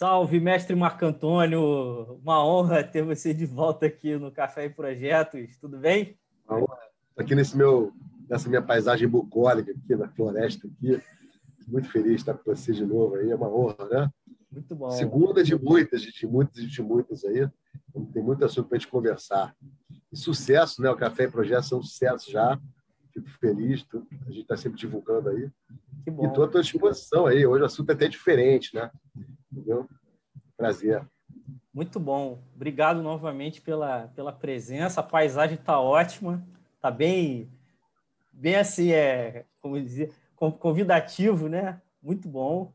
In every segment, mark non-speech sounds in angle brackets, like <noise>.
Salve, mestre Marco Antônio. Uma honra ter você de volta aqui no Café e Projetos. Tudo bem? Aqui nesse meu, nessa minha paisagem bucólica aqui na floresta aqui. Muito feliz de estar com você de novo aí. É uma honra, né? Muito bom. Segunda de muitas, de muitas e de muitas aí. Tem muito assunto para a gente conversar. E sucesso, né? O Café e Projetos é um sucesso já. Fico feliz. A gente está sempre divulgando aí. Que bom. E estou à tua disposição aí. Hoje o assunto é até diferente, né? Entendeu? Prazer. Muito bom. Obrigado novamente pela, pela presença. A paisagem está ótima. Está bem, bem assim, é, como dizer, convidativo, né? Muito bom.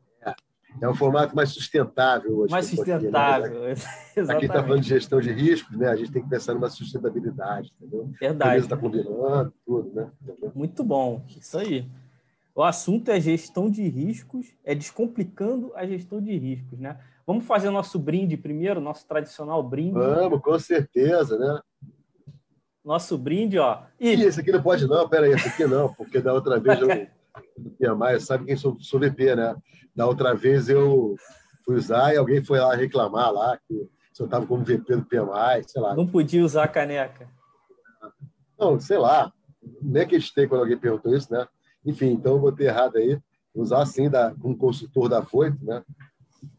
É, um formato mais sustentável hoje. Mais sustentável, aqui, né? Aqui está <laughs> falando de gestão de riscos, né? A gente tem que pensar numa sustentabilidade, entendeu? Verdade. está combinando, tudo, né? Muito bom. Isso aí. O assunto é gestão de riscos, é descomplicando a gestão de riscos, né? Vamos fazer o nosso brinde primeiro, nosso tradicional brinde. Vamos, com certeza, né? Nosso brinde, ó. E esse aqui não pode não, pera aí, esse aqui não, porque da outra vez eu <laughs> tinha mais, sabe quem sou, sou VP, né? Da outra vez eu fui usar e alguém foi lá reclamar lá que eu estava como VP do PMI, sei lá. Não podia usar a caneca. Não, sei lá. Nem acreditei quando alguém perguntou isso, né? Enfim, então eu botei errado aí. Usar assim da, como consultor da Voito, né?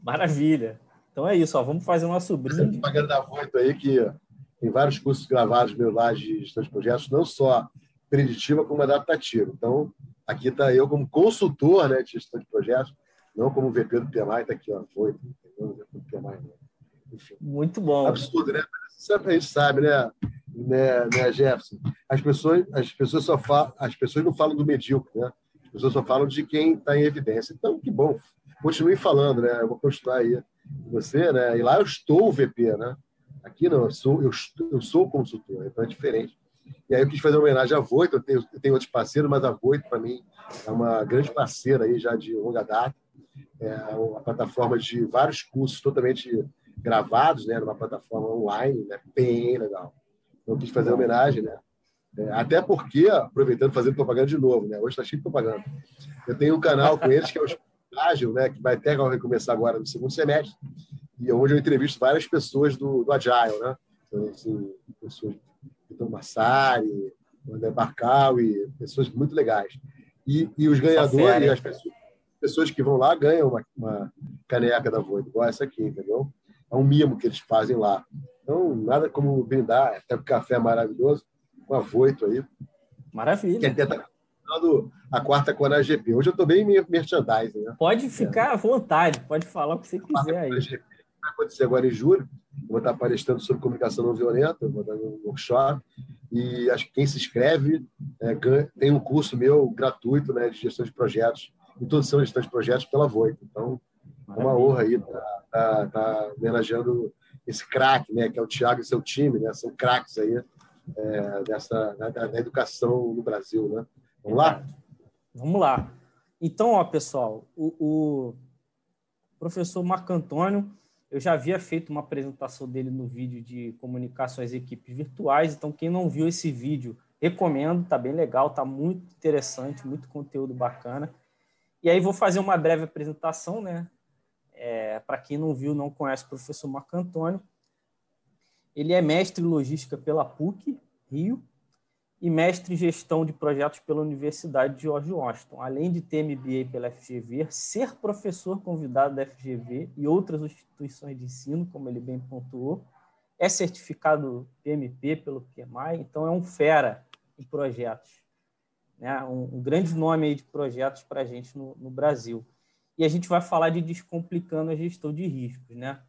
Maravilha. Então é isso, ó. Vamos fazer o nosso brinde. Pagando da Voito aí, que tem vários cursos gravados meus lá de gestão de projetos, não só preditiva, como adaptativa. Então, aqui está eu como consultor né, de gestão de projetos, não como VP do PMI, está aqui, ó, Voito, do PMI. Enfim. Muito bom. Absurdo, né? A gente sabe, né? né, né, Jefferson? As pessoas, as pessoas só falam, as pessoas não falam do medíocre, né? As pessoas só falam de quem está em evidência. Então, que bom. Continue falando, né? Eu vou continuar aí você, né? E lá eu estou o VP, né? Aqui não, eu sou, eu, eu sou consultor, então é diferente. E aí eu quis fazer uma homenagem à Voito, eu tenho, eu tenho outros parceiros, mas a Voito, para mim, é uma grande parceira aí já de longa data. É uma plataforma de vários cursos totalmente gravados, né? Numa plataforma online, né? Bem legal. Eu quis fazer homenagem, né? É, até porque, aproveitando, fazendo propaganda de novo, né? Hoje está cheio de propaganda. Eu tenho um canal com eles que é o Estágio, né? Que vai até recomeçar agora no segundo semestre, e onde eu entrevisto várias pessoas do, do Agile, né? Então, assim, pessoas Vitor Massari, André Barcal e pessoas muito legais. E, e os ganhadores, as pessoas, pessoas, que vão lá ganham uma, uma caneca da Void, igual essa aqui, entendeu? É um mimo que eles fazem lá. Então, nada como brindar, até o café é maravilhoso, com a Voito aí. Maravilha. Que até a quarta Cona GP. Hoje eu estou bem merchandising. Né? Pode ficar é. à vontade, pode falar o que você quiser aí. Vai acontecer agora em julho. Vou estar palestrando sobre comunicação não violenta, vou dar um workshop. E acho que quem se inscreve é, tem um curso meu gratuito né, de gestão de projetos, introdução de gestão de projetos pela Voito. Então, é uma honra aí estar tá, tá, tá homenageando esse craque, né, que é o Thiago e seu time, né, são craques aí é, dessa, da, educação no Brasil, né? Vamos lá? Vamos lá. Então, ó, pessoal, o, o professor Marco Antônio, eu já havia feito uma apresentação dele no vídeo de comunicações equipes virtuais, então quem não viu esse vídeo, recomendo, tá bem legal, tá muito interessante, muito conteúdo bacana. E aí vou fazer uma breve apresentação, né, é, Para quem não viu, não conhece o professor Marco Antônio, ele é mestre em logística pela PUC, Rio, e mestre em gestão de projetos pela Universidade de George Washington, além de ter MBA pela FGV, ser professor convidado da FGV e outras instituições de ensino, como ele bem pontuou, é certificado PMP pelo PMI, então é um fera em projetos, né? um, um grande nome de projetos para a gente no, no Brasil e a gente vai falar de descomplicando a gestão de riscos, né?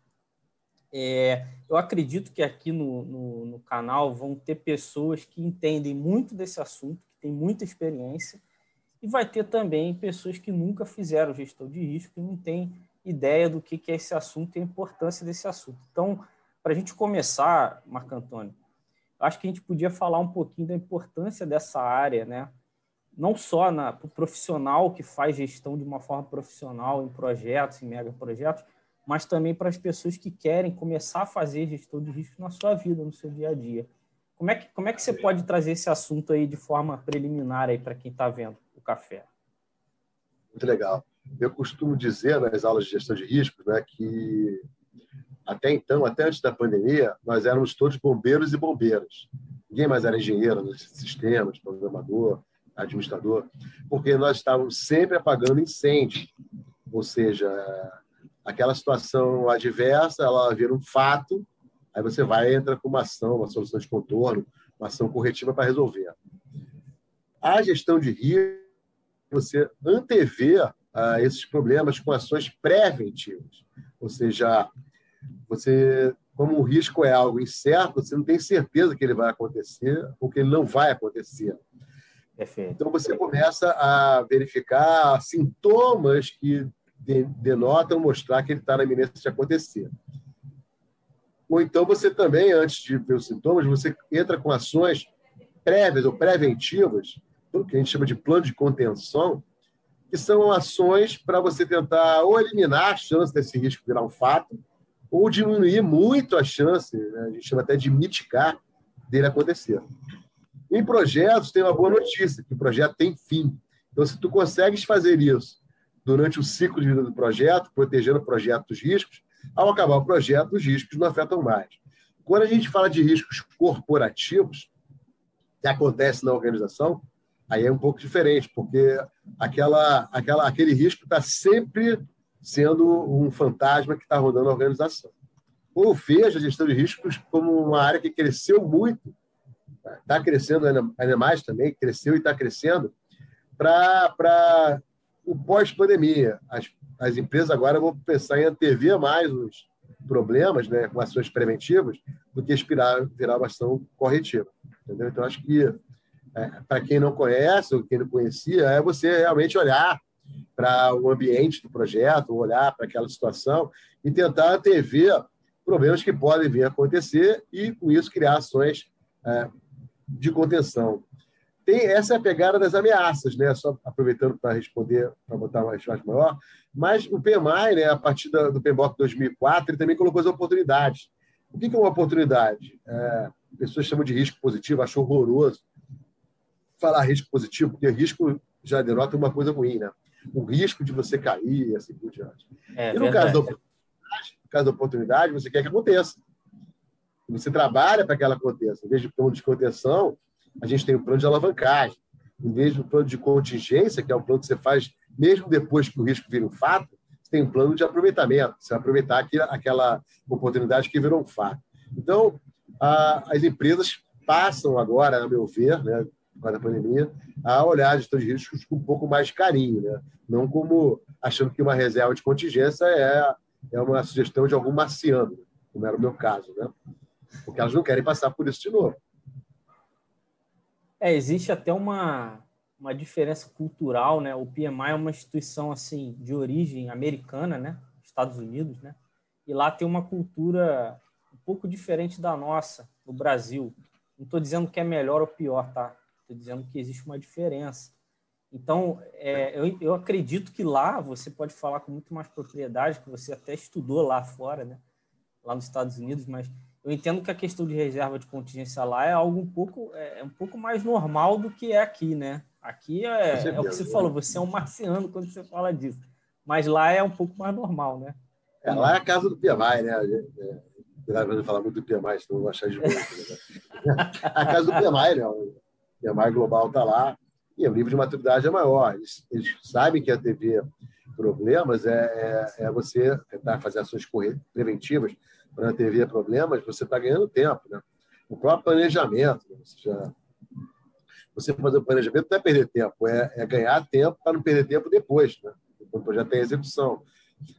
É, eu acredito que aqui no, no, no, canal vão ter pessoas que entendem muito desse assunto, que têm muita experiência, e vai ter também pessoas que nunca fizeram gestão de risco e não têm ideia do que, que é esse assunto e a importância desse assunto. Então, para a gente começar, Marco Antônio, acho que a gente podia falar um pouquinho da importância dessa área, né? não só para o profissional que faz gestão de uma forma profissional em projetos, em mega projetos, mas também para as pessoas que querem começar a fazer gestão de risco na sua vida, no seu dia a dia. Como é que, como é que você pode trazer esse assunto aí de forma preliminar aí para quem está vendo o café? Muito legal. eu costumo dizer nas aulas de gestão de riscos né, que até então, até antes da pandemia, nós éramos todos bombeiros e bombeiras. Ninguém mais era engenheiro nos sistemas, programador, administrador, porque nós estávamos sempre apagando incêndio. Ou seja, aquela situação adversa, ela vira um fato, aí você vai entra com uma ação, uma solução de contorno, uma ação corretiva para resolver. A gestão de risco, você antever ah, esses problemas com ações preventivas. Ou seja, você, como o risco é algo incerto, você não tem certeza que ele vai acontecer ou que ele não vai acontecer. Perfeito. Então você começa a verificar sintomas que denotam mostrar que ele está na iminência de acontecer. Ou então você também, antes de ver os sintomas, você entra com ações prévias ou preventivas, o que a gente chama de plano de contenção, que são ações para você tentar ou eliminar a chance desse risco virar um fato, ou diminuir muito a chance, né? a gente chama até de mitigar, dele acontecer. Em projetos, tem uma boa notícia, que o projeto tem fim. Então, se tu consegues fazer isso durante o ciclo de vida do projeto, protegendo o projeto dos riscos, ao acabar o projeto, os riscos não afetam mais. Quando a gente fala de riscos corporativos, que acontece na organização, aí é um pouco diferente, porque aquela, aquela, aquele risco está sempre sendo um fantasma que está rodando a organização. Ou veja a gestão de riscos como uma área que cresceu muito, está crescendo ainda mais também, cresceu e está crescendo, para o pós-pandemia. As, as empresas agora vão pensar em antever mais os problemas, né, com ações preventivas, do que virar uma ação corretiva. Entendeu? Então, acho que, é, para quem não conhece ou quem não conhecia, é você realmente olhar para o ambiente do projeto, olhar para aquela situação e tentar antever problemas que podem vir a acontecer e, com isso, criar ações é, de contenção. Tem, essa é a pegada das ameaças, né? só aproveitando para responder, para botar uma resposta maior, mas o PMI, né, a partir do PMBOK 2004, ele também colocou as oportunidades. O que é uma oportunidade? É, pessoas chamam de risco positivo, acham horroroso falar risco positivo, porque risco já denota uma coisa ruim, né? o risco de você cair e assim por diante. É, e no caso, da no caso da oportunidade, você quer que aconteça. Você trabalha para que ela aconteça. Em vez de plano de contenção, a gente tem o plano de alavancagem. Em vez do plano de contingência, que é o plano que você faz mesmo depois que o risco vira um fato, você tem um plano de aproveitamento. Você aproveitar aquela, aquela oportunidade que virou um fato. Então, a, as empresas passam agora, a meu ver, né, com a pandemia, a olhar gestão de riscos com um pouco mais de carinho, né? não como achando que uma reserva de contingência é, é uma sugestão de algum marciano, como era o meu caso, né? porque elas não querem passar por isso de novo. É, existe até uma, uma diferença cultural, né? O PMI é uma instituição assim de origem americana, né? Estados Unidos, né? E lá tem uma cultura um pouco diferente da nossa no Brasil. Não estou dizendo que é melhor ou pior, tá? Estou dizendo que existe uma diferença. Então, é, eu, eu acredito que lá você pode falar com muito mais propriedade, que você até estudou lá fora, né? lá nos Estados Unidos, mas eu entendo que a questão de reserva de contingência lá é algo um pouco, é, é um pouco mais normal do que é aqui, né? Aqui é, é o que você falou, você é um marciano quando você fala disso. Mas lá é um pouco mais normal, né? É, lá é a casa do PMI, né? É, para falar muito do PMI, senão eu vou achar de boa. Né? <laughs> a casa do PMI, né? a Mais Global está lá, e o nível de maturidade é maior. Eles, eles sabem que a TV problemas é, é, é, você tentar fazer ações preventivas para a TV problemas, você está ganhando tempo. Né? O próprio planejamento, né? você, já, você fazer o planejamento não é perder tempo, é, é ganhar tempo para não perder tempo depois, né? quando projeto tem execução.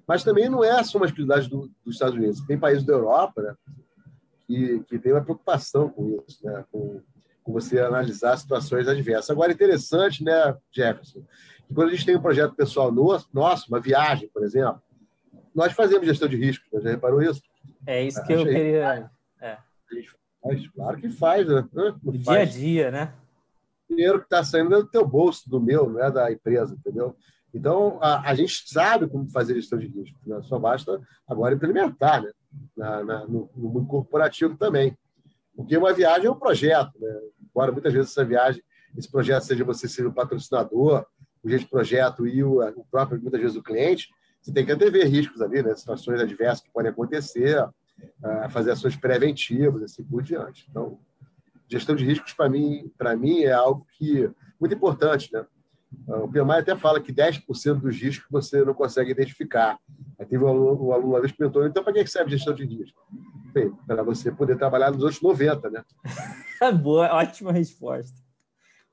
Mas também não é só uma exclusividade do, dos Estados Unidos. Tem países da Europa né, que, que tem uma preocupação com isso, né, com você analisar situações adversas. Agora, interessante, né, Jefferson, que quando a gente tem um projeto pessoal nosso, uma viagem, por exemplo, nós fazemos gestão de riscos, já reparou isso? É isso que eu queria. É. Faz, claro que faz, né? Não dia faz. a dia, né? O dinheiro que está saindo é do teu bolso, do meu, não é da empresa, entendeu? Então, a, a gente sabe como fazer gestão de risco, né? só basta agora implementar né? Na, na, no, no mundo corporativo também. Porque uma viagem é um projeto, né? embora muitas vezes essa viagem, esse projeto seja você ser um patrocinador, o gerente de projeto e o, o próprio, muitas vezes, o cliente, você tem que antever riscos ali, né? situações adversas que podem acontecer, uh, fazer ações preventivas, assim por diante. Então, gestão de riscos, para mim, mim, é algo que muito importante. Né? Uh, o PMI até fala que 10% dos riscos você não consegue identificar. Aí teve um aluno, um aluno uma vez que perguntou, então para que serve gestão de risco? Para você poder trabalhar nos outros 90%, né? <laughs> Boa, ótima resposta.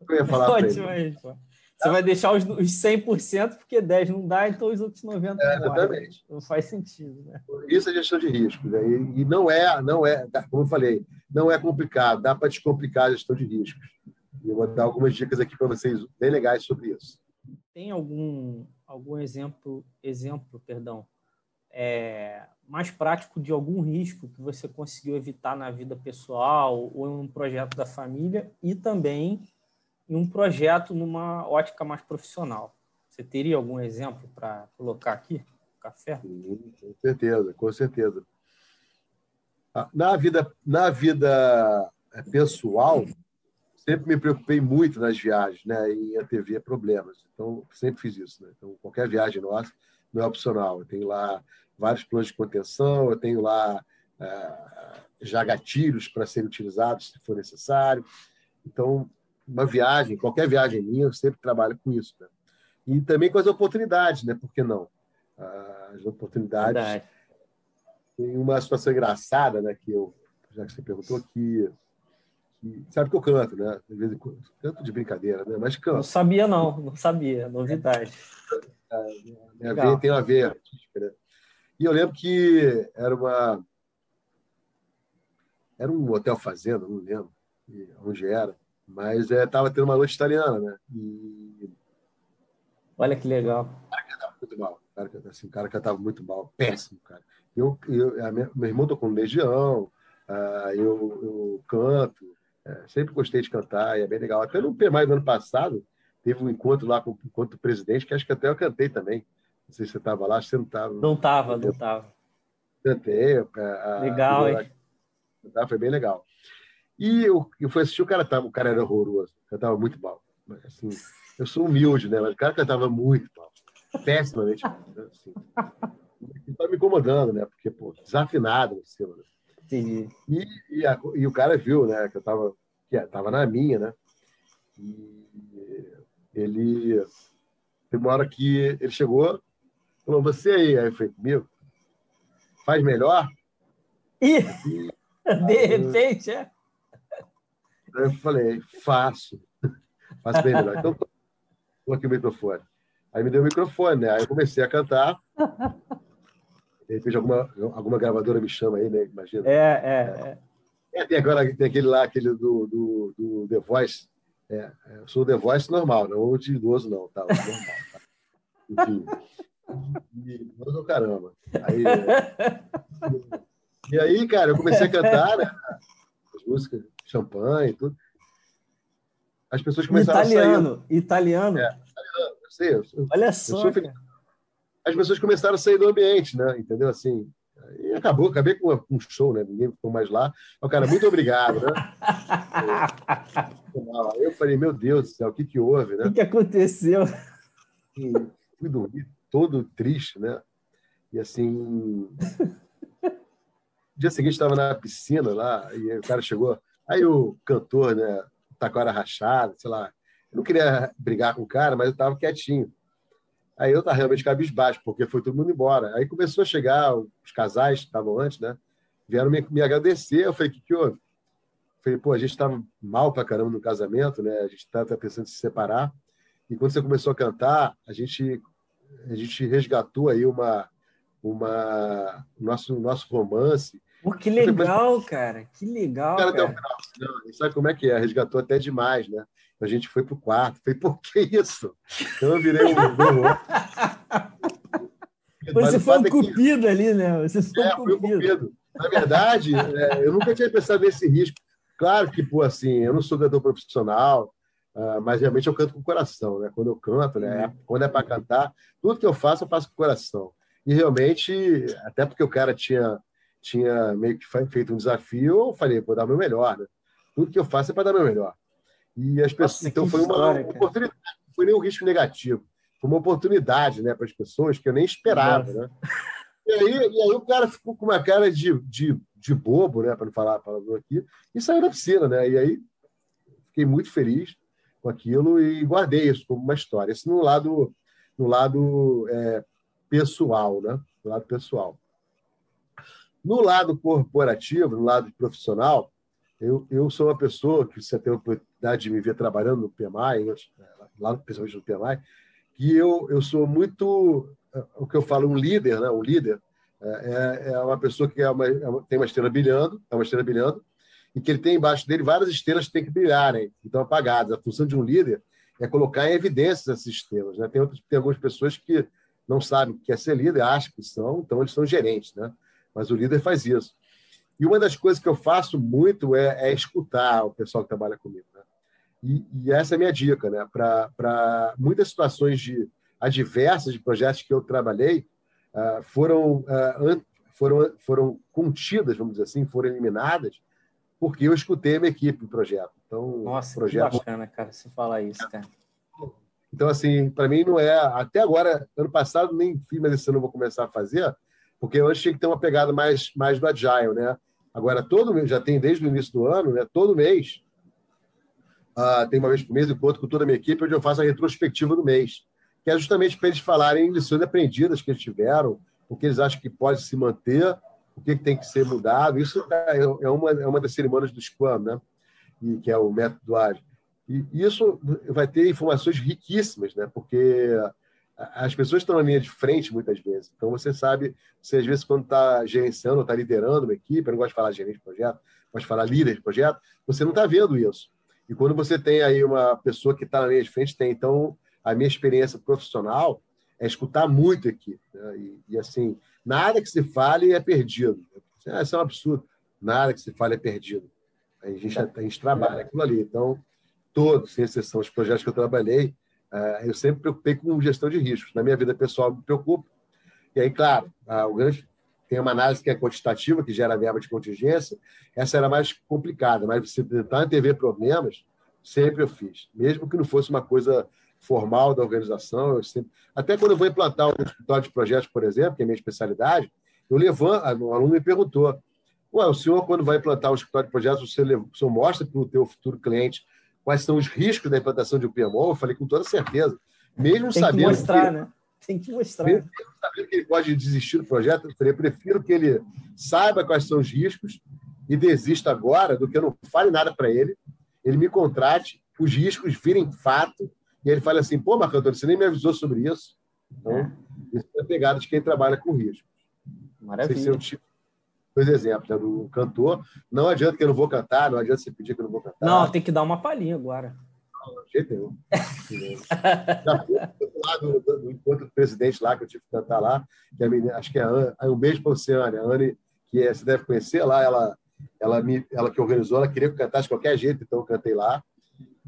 Eu ia falar ótima resposta. Você vai deixar os, os 100% porque 10 não dá, então os outros 90 é, Exatamente. Não faz sentido, né? Isso é gestão de risco. Né? E, e, não é, não é, como eu falei, não é complicado, dá para descomplicar a gestão de riscos. E eu vou dar algumas dicas aqui para vocês bem legais sobre isso. Tem algum, algum exemplo, exemplo, perdão, é, mais prático de algum risco que você conseguiu evitar na vida pessoal ou em um projeto da família e também em um projeto numa ótica mais profissional. Você teria algum exemplo para colocar aqui? Café? Sim, com certeza, com certeza. Ah, na vida, na vida é, pessoal, sempre me preocupei muito nas viagens, né? E antever problemas. Então, sempre fiz isso. Né? Então, qualquer viagem nossa não é opcional. Eu tenho lá vários planos de contenção, eu tenho lá é, já gatilhos para serem utilizados se for necessário. Então, uma viagem, qualquer viagem minha, eu sempre trabalho com isso. Né? E também com as oportunidades, né? Por que não? As oportunidades. Verdade. Tem uma situação engraçada, né? Que eu, já que você perguntou, que, que sabe que eu canto, né? De vez em quando, canto de brincadeira, né? Mas canto. Não sabia, não, não sabia, novidade. É, tem a ver né? E eu lembro que era uma. Era um hotel fazenda, não lembro onde era. Mas estava é, tendo uma noite italiana, né? E... Olha que legal. O cara cantava muito mal. O cara, assim, o cara cantava muito mal. Péssimo, cara. Eu, eu, minha, meu irmão tocou no Legião, uh, eu, eu canto. É, sempre gostei de cantar, e é bem legal. Até no PMI do ano passado, teve um encontro lá com, com o presidente, que acho que até eu cantei também. Não sei se você estava lá, você não estava. Não estava, não estava. Cantei. A, legal, a, hein? Foi bem legal. E eu, eu fui assistir, o cara, tava, o cara era horroroso, cantava muito mal. Assim, eu sou humilde, né? Mas o cara cantava muito mal. Pessimamente mal. Né? Assim. Tá me incomodando, né? Porque, pô, desafinado em cima. Né? E, e, a, e, o cara viu, né? Que eu tava, que tava na minha, né? E ele. Tem uma hora que ele chegou, falou, você aí, aí foi comigo, faz melhor? E, <laughs> de repente, é? Eu falei, faço. Faço bem melhor. Então, coloquei o microfone. Aí me deu o microfone, né? Aí eu comecei a cantar. De repente, alguma, alguma gravadora me chama aí, né? Imagina. É, é. é. é tem agora tem aquele lá, aquele do, do, do The Voice. É, é eu sou The Voice normal, não o de idoso, não. Tá? Normal, tá? Enfim. E, mas, caramba. Aí, <laughs> e aí, cara, eu comecei a cantar, né? As músicas champanhe e tudo. As pessoas começaram italiano, a sair. Italiano, é, italiano. Eu sei, eu, Olha só. As pessoas começaram a sair do ambiente, né? Entendeu? Assim. E acabou, acabei com um show, né? Ninguém ficou mais lá. O cara, muito obrigado, né? <laughs> eu falei, meu Deus do céu, o que, que houve, né? O que, que aconteceu? E fui dormir todo triste, né? E assim. No <laughs> dia seguinte estava na piscina lá, e o cara chegou. Aí o cantor, né, tá com a hora rachada, sei lá. Eu não queria brigar com o cara, mas eu estava quietinho. Aí eu estava realmente cabisbaixo, porque foi todo mundo embora. Aí começou a chegar os casais que estavam antes, né? Vieram me, me agradecer. Eu falei, o que, que houve? Eu falei, pô, a gente estava mal pra caramba no casamento, né? A gente estava pensando em se separar. E quando você começou a cantar, a gente, a gente resgatou aí uma, uma nosso, nosso romance Pô, que legal, cara. Que legal. Cara, cara. Até o final. Não, sabe como é que é? Resgatou até demais, né? A gente foi pro quarto. Falei, por que isso? Então eu virei um. <laughs> Você foi um é cupido ali, né? Você foi é, um cupido. Um cupido. Na verdade, é, eu nunca tinha pensado nesse risco. Claro que, pô, assim, eu não sou cantor profissional, uh, mas realmente eu canto com o coração, né? Quando eu canto, né? Uhum. Quando é para cantar, tudo que eu faço, eu faço com o coração. E realmente, até porque o cara tinha tinha meio que feito um desafio, eu falei, vou dar o meu melhor, né? Tudo que eu faço é para dar o meu melhor. E as pessoas, Nossa, então foi uma, oportunidade, foi nem um risco negativo, foi uma oportunidade né, para as pessoas que eu nem esperava. Né? E, aí, e aí o cara ficou com uma cara de, de, de bobo, né, para não falar a palavra aqui, e saiu da piscina. Né? E aí fiquei muito feliz com aquilo e guardei isso como uma história. Isso no lado, no lado é, pessoal, né? No lado pessoal. No lado corporativo, no lado profissional, eu, eu sou uma pessoa que você tem a oportunidade de me ver trabalhando no PMI, lá principalmente no PMI, que eu, eu sou muito, é, o que eu falo, um líder, né? um líder, é, é, é uma pessoa que é uma, é uma, tem uma estrela brilhando, é uma estrela brilhando, e que ele tem embaixo dele várias estrelas que têm que brilharem, que estão apagadas. A função de um líder é colocar em evidência essas estrelas. Né? Tem, outras, tem algumas pessoas que não sabem o que é ser líder, acham que são, então eles são gerentes, né? Mas o líder faz isso. E uma das coisas que eu faço muito é, é escutar o pessoal que trabalha comigo. Né? E, e, essa é a minha dica. Né? Para muitas situações de adversas de projetos que eu trabalhei, uh, foram, uh, foram, foram contidas, vamos dizer assim, foram eliminadas, porque eu escutei a minha equipe do projeto. Então, Nossa, projeto... que bacana, cara, você falar isso, cara. Então, assim, para mim não é. Até agora, ano passado, nem fiz, mas esse ano eu vou começar a fazer, porque antes tinha que ter uma pegada mais, mais do Agile, né? Agora, todo mês, já tem desde o início do ano, né? Todo mês, uh, tem uma vez por mês, encontro com toda a minha equipe, onde eu faço a retrospectiva do mês, que é justamente para eles falarem lições aprendidas que eles tiveram, o que eles acham que pode se manter, o que, tem que ser mudado. Isso é, é uma, é uma das cerimônias do Scrum, né? E, que é o método ágil. E isso vai ter informações riquíssimas, né? Porque as pessoas estão na linha de frente muitas vezes. Então você sabe, você às vezes quando está gerenciando, está liderando uma equipe, eu não gosto de falar gerente de projeto, gosto de falar líder de projeto, você não está vendo isso. E quando você tem aí uma pessoa que está na linha de frente, tem então a minha experiência profissional é escutar muito aqui. Né? E, e, assim, nada que se fale é perdido. Isso é um absurdo. Nada que se fale é perdido. A gente, a gente trabalha aquilo ali. Então, todos, sem exceção, os projetos que eu trabalhei, eu sempre me preocupei com gestão de riscos. Na minha vida pessoal, me preocupo. E aí, claro, o grande tem uma análise que é quantitativa, que gera verba de contingência. Essa era mais complicada, mas você tentar antever problemas, sempre eu fiz. Mesmo que não fosse uma coisa formal da organização, sempre... até quando eu vou implantar um escritório de projetos, por exemplo, que é a minha especialidade, eu levanto, o aluno me perguntou, Ué, o senhor, quando vai implantar um escritório de projetos, você, senhor mostra para o teu futuro cliente quais são os riscos da implantação de um PMO, eu falei com toda certeza. Mesmo Tem sabendo. Que mostrar, que, né? Tem que mostrar. Mesmo sabendo que ele pode desistir do projeto, eu falei, eu prefiro que ele saiba quais são os riscos e desista agora do que eu não fale nada para ele, ele me contrate, os riscos virem fato, e ele fala assim: pô, Marco Antônio, você nem me avisou sobre isso. Então, é. isso é a pegada de quem trabalha com riscos. Maravilha. Esse é tipo dois exemplos, né, do cantor. Não adianta que eu não vou cantar, não adianta você pedir que eu não vou cantar. Não, tem que dar uma palhinha agora. Não, jeito nenhum. Já fui lá do, do, do encontro do presidente lá, que eu tive que cantar lá, que a menina, acho que é a Anne, um beijo para você, Anne. A Anne, que é, você deve conhecer lá, ela, ela, me, ela que organizou, ela queria que eu cantasse de qualquer jeito, então eu cantei lá.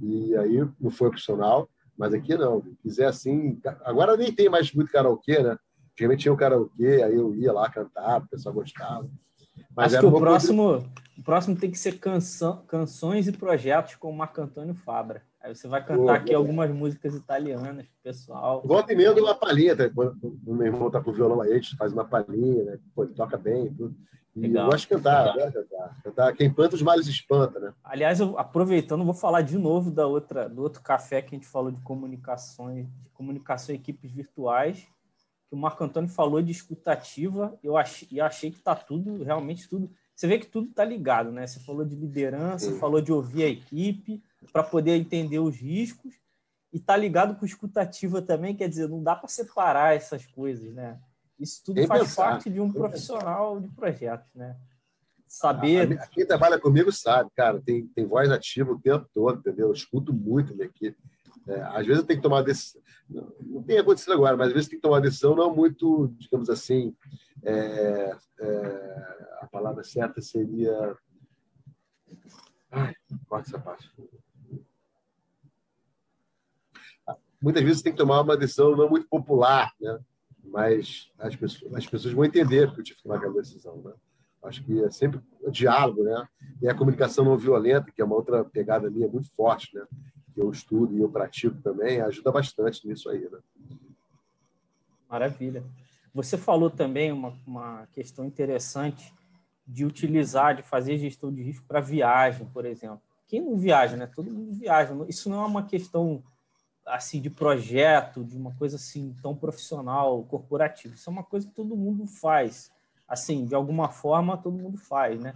E aí não foi opcional, mas aqui não. Se quiser assim. Agora nem tem mais muito karaokê, né? Antigamente tinha um karaokê, aí eu ia lá cantar, o pessoal gostava. Mas Acho que o próximo, o próximo tem que ser canção, canções e projetos com o Marco Antônio Fabra. Aí você vai cantar aqui algumas músicas italianas, pessoal. Volta e meia uma palhinha, tá? quando o meu irmão tá com o violão aí, a gente faz uma palhinha, né? Pô, ele toca bem tudo. E Legal. eu gosto de cantar, né? cantar, cantar. Quem planta os males espanta, né? Aliás, eu, aproveitando, vou falar de novo da outra, do outro café que a gente falou de comunicações, de comunicação e equipes virtuais que o Marco Antônio falou de escutativa, eu achei, eu achei que está tudo, realmente tudo. Você vê que tudo está ligado, né? Você falou de liderança, Sim. falou de ouvir a equipe para poder entender os riscos e está ligado com escutativa também, quer dizer, não dá para separar essas coisas, né? Isso tudo faz pensar. parte de um profissional de projetos, né? Saber. Quem trabalha comigo sabe, cara, tem, tem voz ativa o tempo todo, entendeu? Eu escuto muito minha equipe. É, às vezes tenho que tomar decisão, não tem acontecido agora, mas às vezes tem que tomar decisão não muito, digamos assim, é, é, a palavra certa seria. Ai, corta essa parte. Muitas vezes tem que tomar uma decisão não muito popular, né? mas as pessoas, as pessoas vão entender que eu tive que tomar aquela decisão. Né? Acho que é sempre o diálogo, né? E a comunicação não violenta, que é uma outra pegada minha muito forte, né? Que eu estudo e eu pratico também, ajuda bastante nisso aí. Né? Maravilha. Você falou também uma, uma questão interessante de utilizar, de fazer gestão de risco para viagem, por exemplo. Quem não viaja, né? Todo mundo viaja. Isso não é uma questão assim de projeto, de uma coisa assim tão profissional, corporativa. Isso é uma coisa que todo mundo faz. Assim, de alguma forma, todo mundo faz, né?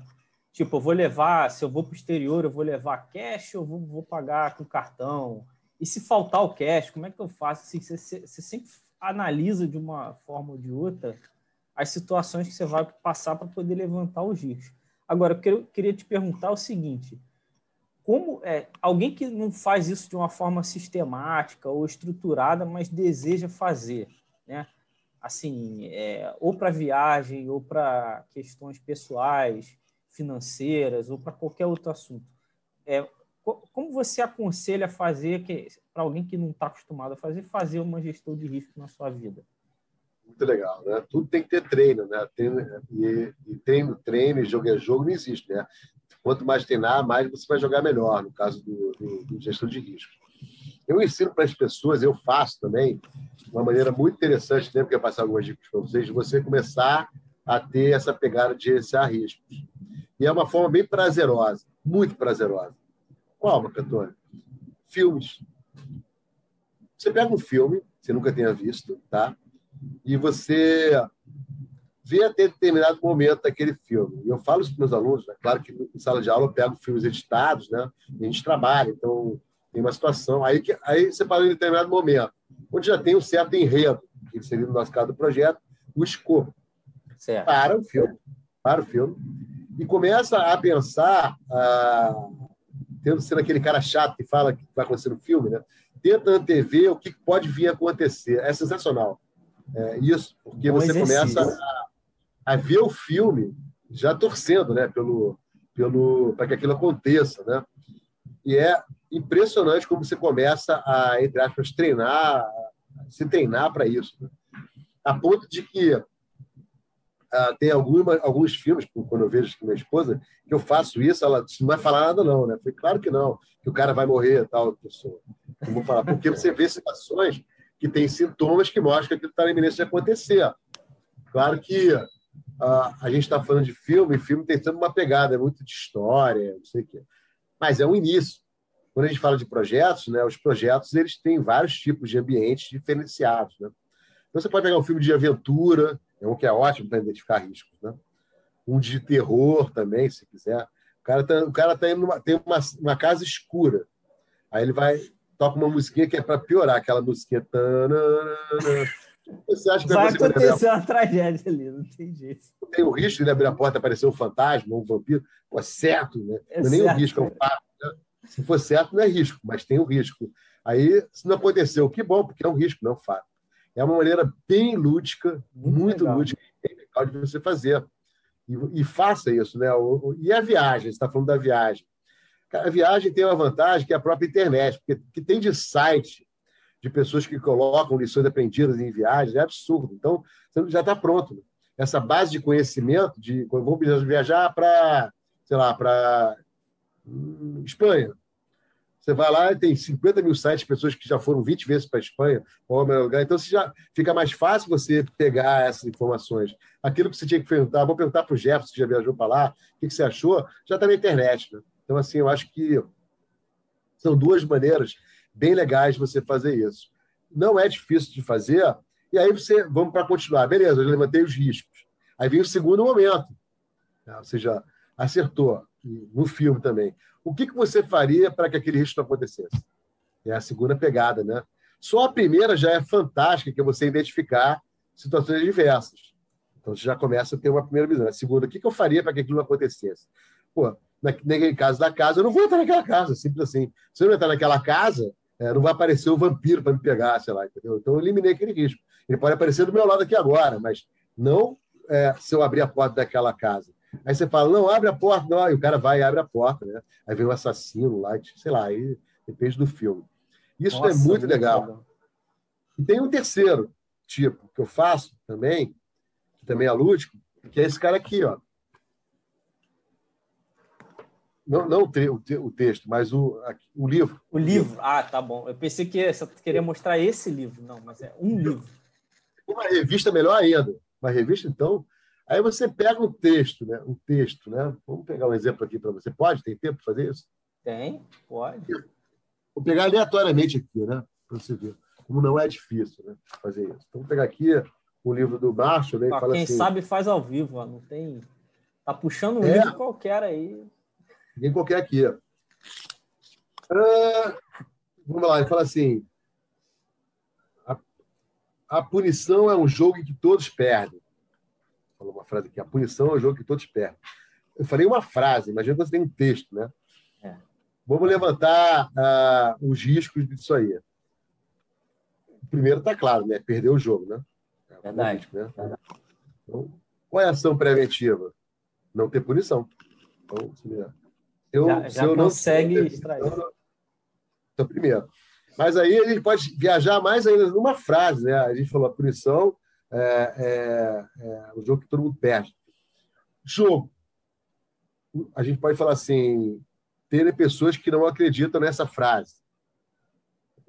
Tipo, eu vou levar, se eu vou para o exterior, eu vou levar cash ou vou, vou pagar com cartão? E se faltar o cash, como é que eu faço? Assim, você, você sempre analisa de uma forma ou de outra as situações que você vai passar para poder levantar os riscos. Agora, eu queria te perguntar o seguinte: como é alguém que não faz isso de uma forma sistemática ou estruturada, mas deseja fazer, né? Assim, é, ou para viagem, ou para questões pessoais, financeiras, ou para qualquer outro assunto. É, como você aconselha fazer para alguém que não está acostumado a fazer, fazer uma gestão de risco na sua vida? Muito legal, né? Tudo tem que ter treino, né? Treino, e, e treino, treino, jogo é jogo, não existe, né? Quanto mais treinar, mais você vai jogar melhor, no caso do, do, do gestão de risco. Eu ensino para as pessoas, eu faço também, de uma maneira muito interessante, lembro que eu passar algumas dicas para vocês, de você começar a ter essa pegada de gerenciar riscos. E é uma forma bem prazerosa, muito prazerosa. Qual, Macantônio? Filmes. Você pega um filme, você nunca tenha visto, tá? E você vê até determinado momento daquele filme. E eu falo isso para meus alunos, né? claro que em sala de aula eu pego filmes editados, né? E a gente trabalha, então tem uma situação. Aí, que, aí você fala em determinado momento, onde já tem um certo enredo, que seria no nosso caso do projeto, o escopo. Certo. Para o filme, para o filme, e começa a pensar, ah, tendo sendo aquele cara chato que fala que vai acontecer no filme, né? Tenta antever o que pode vir a acontecer. É sensacional. É, isso, porque Bom você exercício. começa a, a ver o filme já torcendo, né, pelo, pelo para que aquilo aconteça, né? E é impressionante como você começa a, entre aspas, treinar, se treinar para isso, né? a ponto de que tem alguma, alguns filmes, quando eu vejo com minha esposa, que eu faço isso, ela não vai falar nada não, né? Foi claro que não, que o cara vai morrer, tal pessoa. Não vou falar, porque você vê situações que tem sintomas que mostram que aquilo está na iminência de acontecer. Claro que Uh, a gente está falando de filme, filme tem sempre uma pegada, é muito de história, não sei o quê. Mas é um início. Quando a gente fala de projetos, né, os projetos eles têm vários tipos de ambientes diferenciados. Né? Então, você pode pegar um filme de aventura, é um que é ótimo para identificar riscos. Né? Um de terror também, se quiser. O cara está o cara tá indo numa, tem uma, uma casa escura. Aí ele vai, toca uma musiquinha que é para piorar, aquela musiquinha. Você acha que vai acontecer uma tragédia ali, não tem jeito. Tem o risco de abrir a porta e aparecer um fantasma, um vampiro. Pô, é certo, né? É não é nem o risco, é um fato. Né? Se for certo, não é risco, mas tem o risco. Aí, se não aconteceu, que bom, porque é um risco, não é um fato. É uma maneira bem lúdica, muito, muito lúdica, bem legal de você fazer. E, e, faça isso, né? E a viagem, você está falando da viagem. A viagem tem uma vantagem que é a própria internet, porque que tem de site de pessoas que colocam lições aprendidas em viagens, é absurdo. Então, você já está pronto. Essa base de conhecimento, de vou viajar para, sei lá, para hum, Espanha. Você vai lá e tem 50 mil sites de pessoas que já foram 20 vezes para a Espanha, qual é o melhor lugar. Então, já fica mais fácil você pegar essas informações. Aquilo que você tinha que perguntar, vou perguntar para o Jefferson, que já viajou para lá, o que, você achou, já está na internet. Né? Então, assim, eu acho que são duas maneiras bem legais você fazer isso. Não é difícil de fazer, e aí você, vamos para continuar. Beleza, eu levantei os riscos. Aí vem o segundo momento. Né? Ou seja, acertou no filme também. O que, que você faria para que aquele risco não acontecesse? É a segunda pegada, né? Só a primeira já é fantástica, que é você identificar situações diversas. Então, você já começa a ter uma primeira visão. A segunda, o que, que eu faria para que aquilo não acontecesse? Pô, naquele caso da casa, eu não vou entrar naquela casa, simples assim. Se eu não entrar naquela casa, é, não vai aparecer o vampiro para me pegar, sei lá, entendeu? Então eu eliminei aquele risco. Ele pode aparecer do meu lado aqui agora, mas não é, se eu abrir a porta daquela casa. Aí você fala, não, abre a porta, não, e o cara vai e abre a porta, né? Aí vem um assassino lá, sei lá, aí depende do filme. Isso é Nossa, é muito, muito legal. legal. E tem um terceiro tipo que eu faço também, que também é lúdico, que é esse cara aqui, ó. Não, não o, o texto, mas o, o livro. O livro, ah, tá bom. Eu pensei que você queria mostrar esse livro. Não, mas é um livro. Uma revista melhor ainda. Uma revista, então. Aí você pega o texto, né? O texto, né? Vamos pegar um exemplo aqui para você. Pode? Tem tempo para fazer isso? Tem, pode. Vou pegar aleatoriamente aqui, né? Para você ver. Como não é difícil né? fazer isso. Então, vou pegar aqui o livro do Marshall. Né? Ah, quem assim, sabe faz ao vivo, ó. não tem. Tá puxando um é. livro qualquer aí. Ninguém qualquer aqui. Ah, vamos lá, ele fala assim: a, a, punição é um jogo em que todos perdem. Falou uma frase aqui: a punição é um jogo que todos perdem. Eu falei uma frase, imagina que você tem um texto, né? É. Vamos levantar ah, os riscos disso aí. O primeiro está claro, né? Perder o jogo, né? É Verdade. Risco, né? Então, qual é a ação preventiva? Não ter punição. Então, eu, já, já eu consegue não, extrair. Então, primeiro. Mas aí a gente pode viajar mais ainda numa frase, né? A gente falou a punição é, é, é o jogo que todo mundo perde. Jogo. A gente pode falar assim, ter pessoas que não acreditam nessa frase.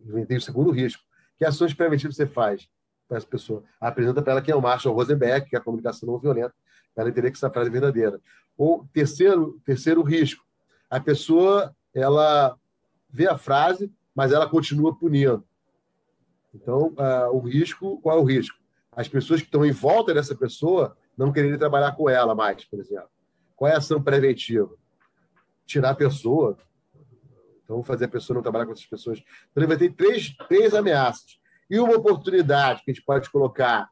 Inventei o segundo risco. Que ações preventivas você faz para essa pessoa? Apresenta para ela quem é o Marshall Rosenberg, que é a comunicação não violenta, para ela entender que essa frase é verdadeira. Ou terceiro, terceiro risco, a pessoa ela vê a frase, mas ela continua punindo. Então, uh, o risco, qual é o risco? As pessoas que estão em volta dessa pessoa não quererem trabalhar com ela mais, por exemplo. Qual é a ação preventiva? Tirar a pessoa. Então, fazer a pessoa não trabalhar com essas pessoas. Então, ele vai ter três, três ameaças. E uma oportunidade que a gente pode colocar.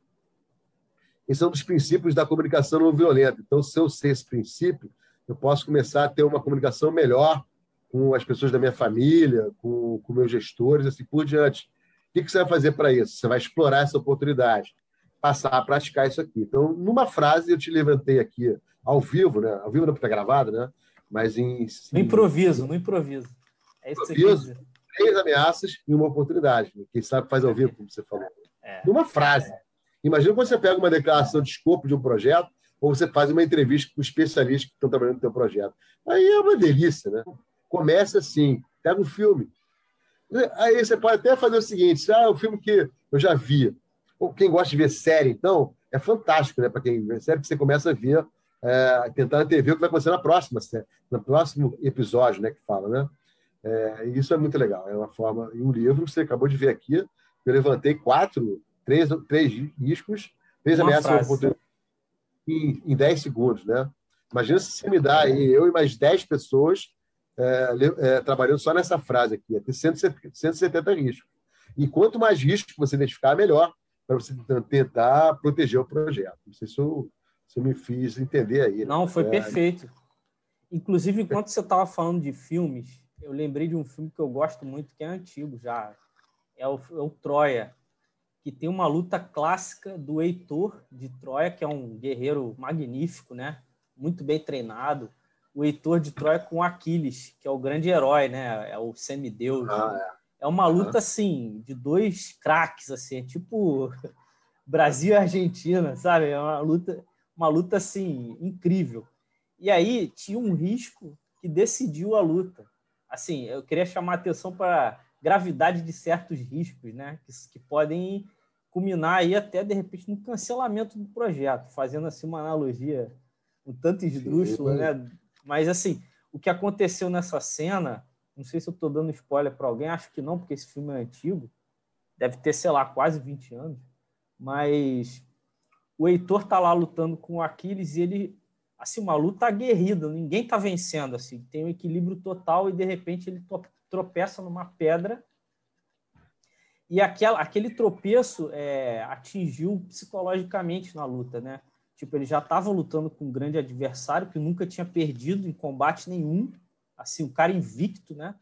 Esse é um dos princípios da comunicação não violenta. Então, se eu sei esse princípio, eu posso começar a ter uma comunicação melhor com as pessoas da minha família, com, com meus gestores, assim por diante. O que, que você vai fazer para isso? Você vai explorar essa oportunidade, passar a praticar isso aqui. Então, numa frase, eu te levantei aqui ao vivo, né? Ao vivo não está gravado, né? Mas em. No improviso, no improviso. É isso improviso, que Três ameaças e uma oportunidade. Quem sabe faz ao vivo, como você falou. É. Numa frase. É. Imagina quando você pega uma declaração de escopo de um projeto ou você faz uma entrevista com especialistas que estão trabalhando no teu projeto. Aí é uma delícia, né? Começa assim, pega um filme. Aí você pode até fazer o seguinte, ah, é um filme que eu já vi. Quem gosta de ver série, então, é fantástico, né? Para quem vê série, que você começa a ver, é, tentar ver o que vai acontecer na próxima, no próximo episódio, né? Que fala, né? É, isso é muito legal. É uma forma. E um livro, você acabou de ver aqui, eu levantei quatro, três, três riscos, três uma ameaças em, em 10 segundos, né? Imagina se você me dá aí, eu e mais 10 pessoas é, é, trabalhando só nessa frase aqui, é ter 170, 170 riscos. E quanto mais riscos você identificar, melhor para você tentar proteger o projeto. Não sei se eu, se eu me fiz entender aí. Né? Não, foi é, perfeito. Inclusive, enquanto você estava falando de filmes, eu lembrei de um filme que eu gosto muito, que é antigo já. É o, é o Troia que tem uma luta clássica do Heitor de Troia, que é um guerreiro magnífico, né? Muito bem treinado. O Heitor de Troia com Aquiles, que é o grande herói, né? É o semideus. Ah, é. É uma luta assim de dois craques, assim, é tipo <laughs> Brasil e Argentina, sabe? É uma luta, uma luta assim incrível. E aí tinha um risco que decidiu a luta. Assim, eu queria chamar a atenção para gravidade de certos riscos, né? Que, que podem culminar aí até, de repente, no cancelamento do projeto, fazendo assim uma analogia um tanto esdrúxula, né? Mas, assim, o que aconteceu nessa cena, não sei se eu estou dando spoiler para alguém, acho que não, porque esse filme é antigo, deve ter, sei lá, quase 20 anos, mas o Heitor tá lá lutando com o Aquiles e ele, assim, uma luta aguerrida, ninguém tá vencendo, assim, tem um equilíbrio total e, de repente, ele tropeça numa pedra. E aquela, aquele tropeço é, atingiu psicologicamente na luta, né? Tipo, ele já estava lutando com um grande adversário que nunca tinha perdido em combate nenhum, assim, o cara invicto, né?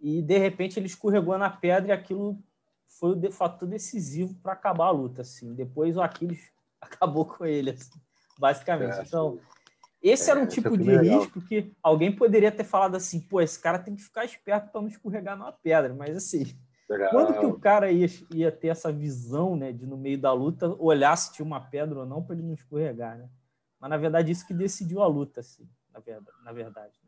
E de repente ele escorregou na pedra e aquilo foi o fator decisivo para acabar a luta, assim. Depois o Aquiles <laughs> acabou com ele, assim, basicamente. É, então, esse era um é, tipo de risco que alguém poderia ter falado assim, pô, esse cara tem que ficar esperto para não escorregar numa pedra, mas assim, Legal. quando que o cara ia, ia ter essa visão, né, de no meio da luta olhar se tinha uma pedra ou não para ele não escorregar, né? Mas na verdade isso que decidiu a luta, assim, na verdade, na verdade.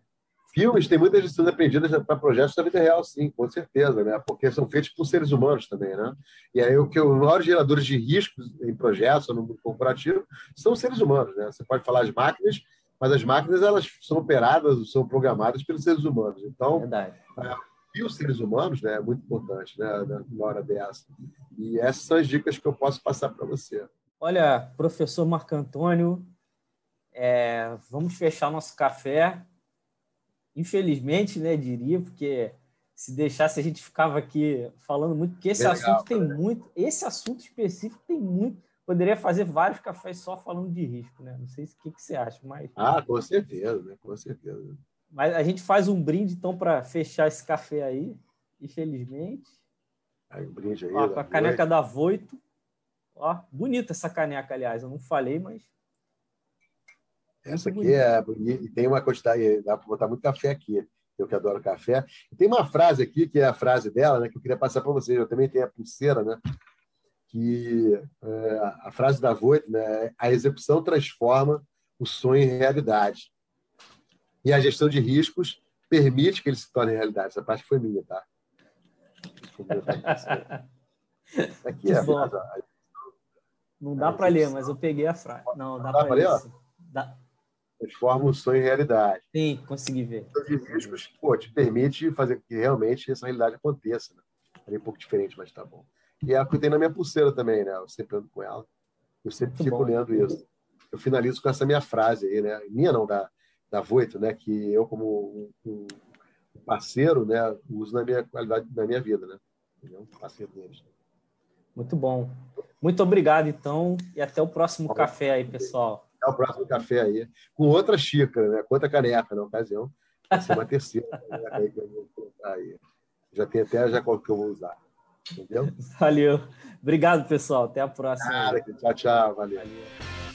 Filmes têm muitas lições aprendidas para projetos da vida real, sim, com certeza, né? Porque são feitos por seres humanos também, né? E aí o que os maiores geradores de riscos em projetos ou no mundo corporativo são seres humanos, né? Você pode falar de máquinas, mas as máquinas elas são operadas, são programadas pelos seres humanos. Então, Verdade. É, e os seres humanos, né, é muito importante, né, na hora dessa. E essas são as dicas que eu posso passar para você. Olha, professor Marco Antônio, é, vamos fechar nosso café. Infelizmente, né, diria, porque se deixasse a gente ficava aqui falando muito, porque esse legal, assunto tem né? muito, esse assunto específico tem muito. Poderia fazer vários cafés só falando de risco, né? Não sei o que, que você acha, mas. Ah, com certeza, né? Com certeza. Mas a gente faz um brinde, então, para fechar esse café aí, infelizmente. Aí, um brinde aí. Ó, com a caneca da Voito. Ó, bonita essa caneca, aliás. Eu não falei, mas. Essa aqui é. E tem uma quantidade. Dá para botar muito café aqui. Eu que adoro café. E tem uma frase aqui, que é a frase dela, né, que eu queria passar para vocês. Eu também tenho a pulseira, né? Que é, a frase da Voigt, né? A execução transforma o sonho em realidade. E a gestão de riscos permite que ele se torne realidade. Essa parte foi minha, tá? Aqui <laughs> é bom. Não dá para ler, mas eu peguei a frase. Não, dá, dá para ler. Dá. Transforma o sonho em realidade. Sim, consegui ver. Gestão de riscos pô, te permite fazer que realmente essa realidade aconteça. Né? É um pouco diferente, mas tá bom. E é o que eu tenho na minha pulseira também, né? Eu sempre ando com ela. Eu sempre Muito fico bom. lendo isso. Eu finalizo com essa minha frase aí, né? Minha não, da, da Voito, né? Que eu, como um, parceiro, né? Uso na minha qualidade, na minha vida, né? Um parceiro deles. Muito bom. Muito obrigado, então, e até o próximo bom, café aí, pessoal. Até o próximo café aí, com outra xícara, né? Com outra caneca na ocasião. Vai ser uma terceira caneca aí que eu vou colocar aí. Já tem até já qual que eu vou usar. Entendeu? Valeu. Obrigado, pessoal. Até a próxima. Cara, tchau, tchau. Valeu. Valeu.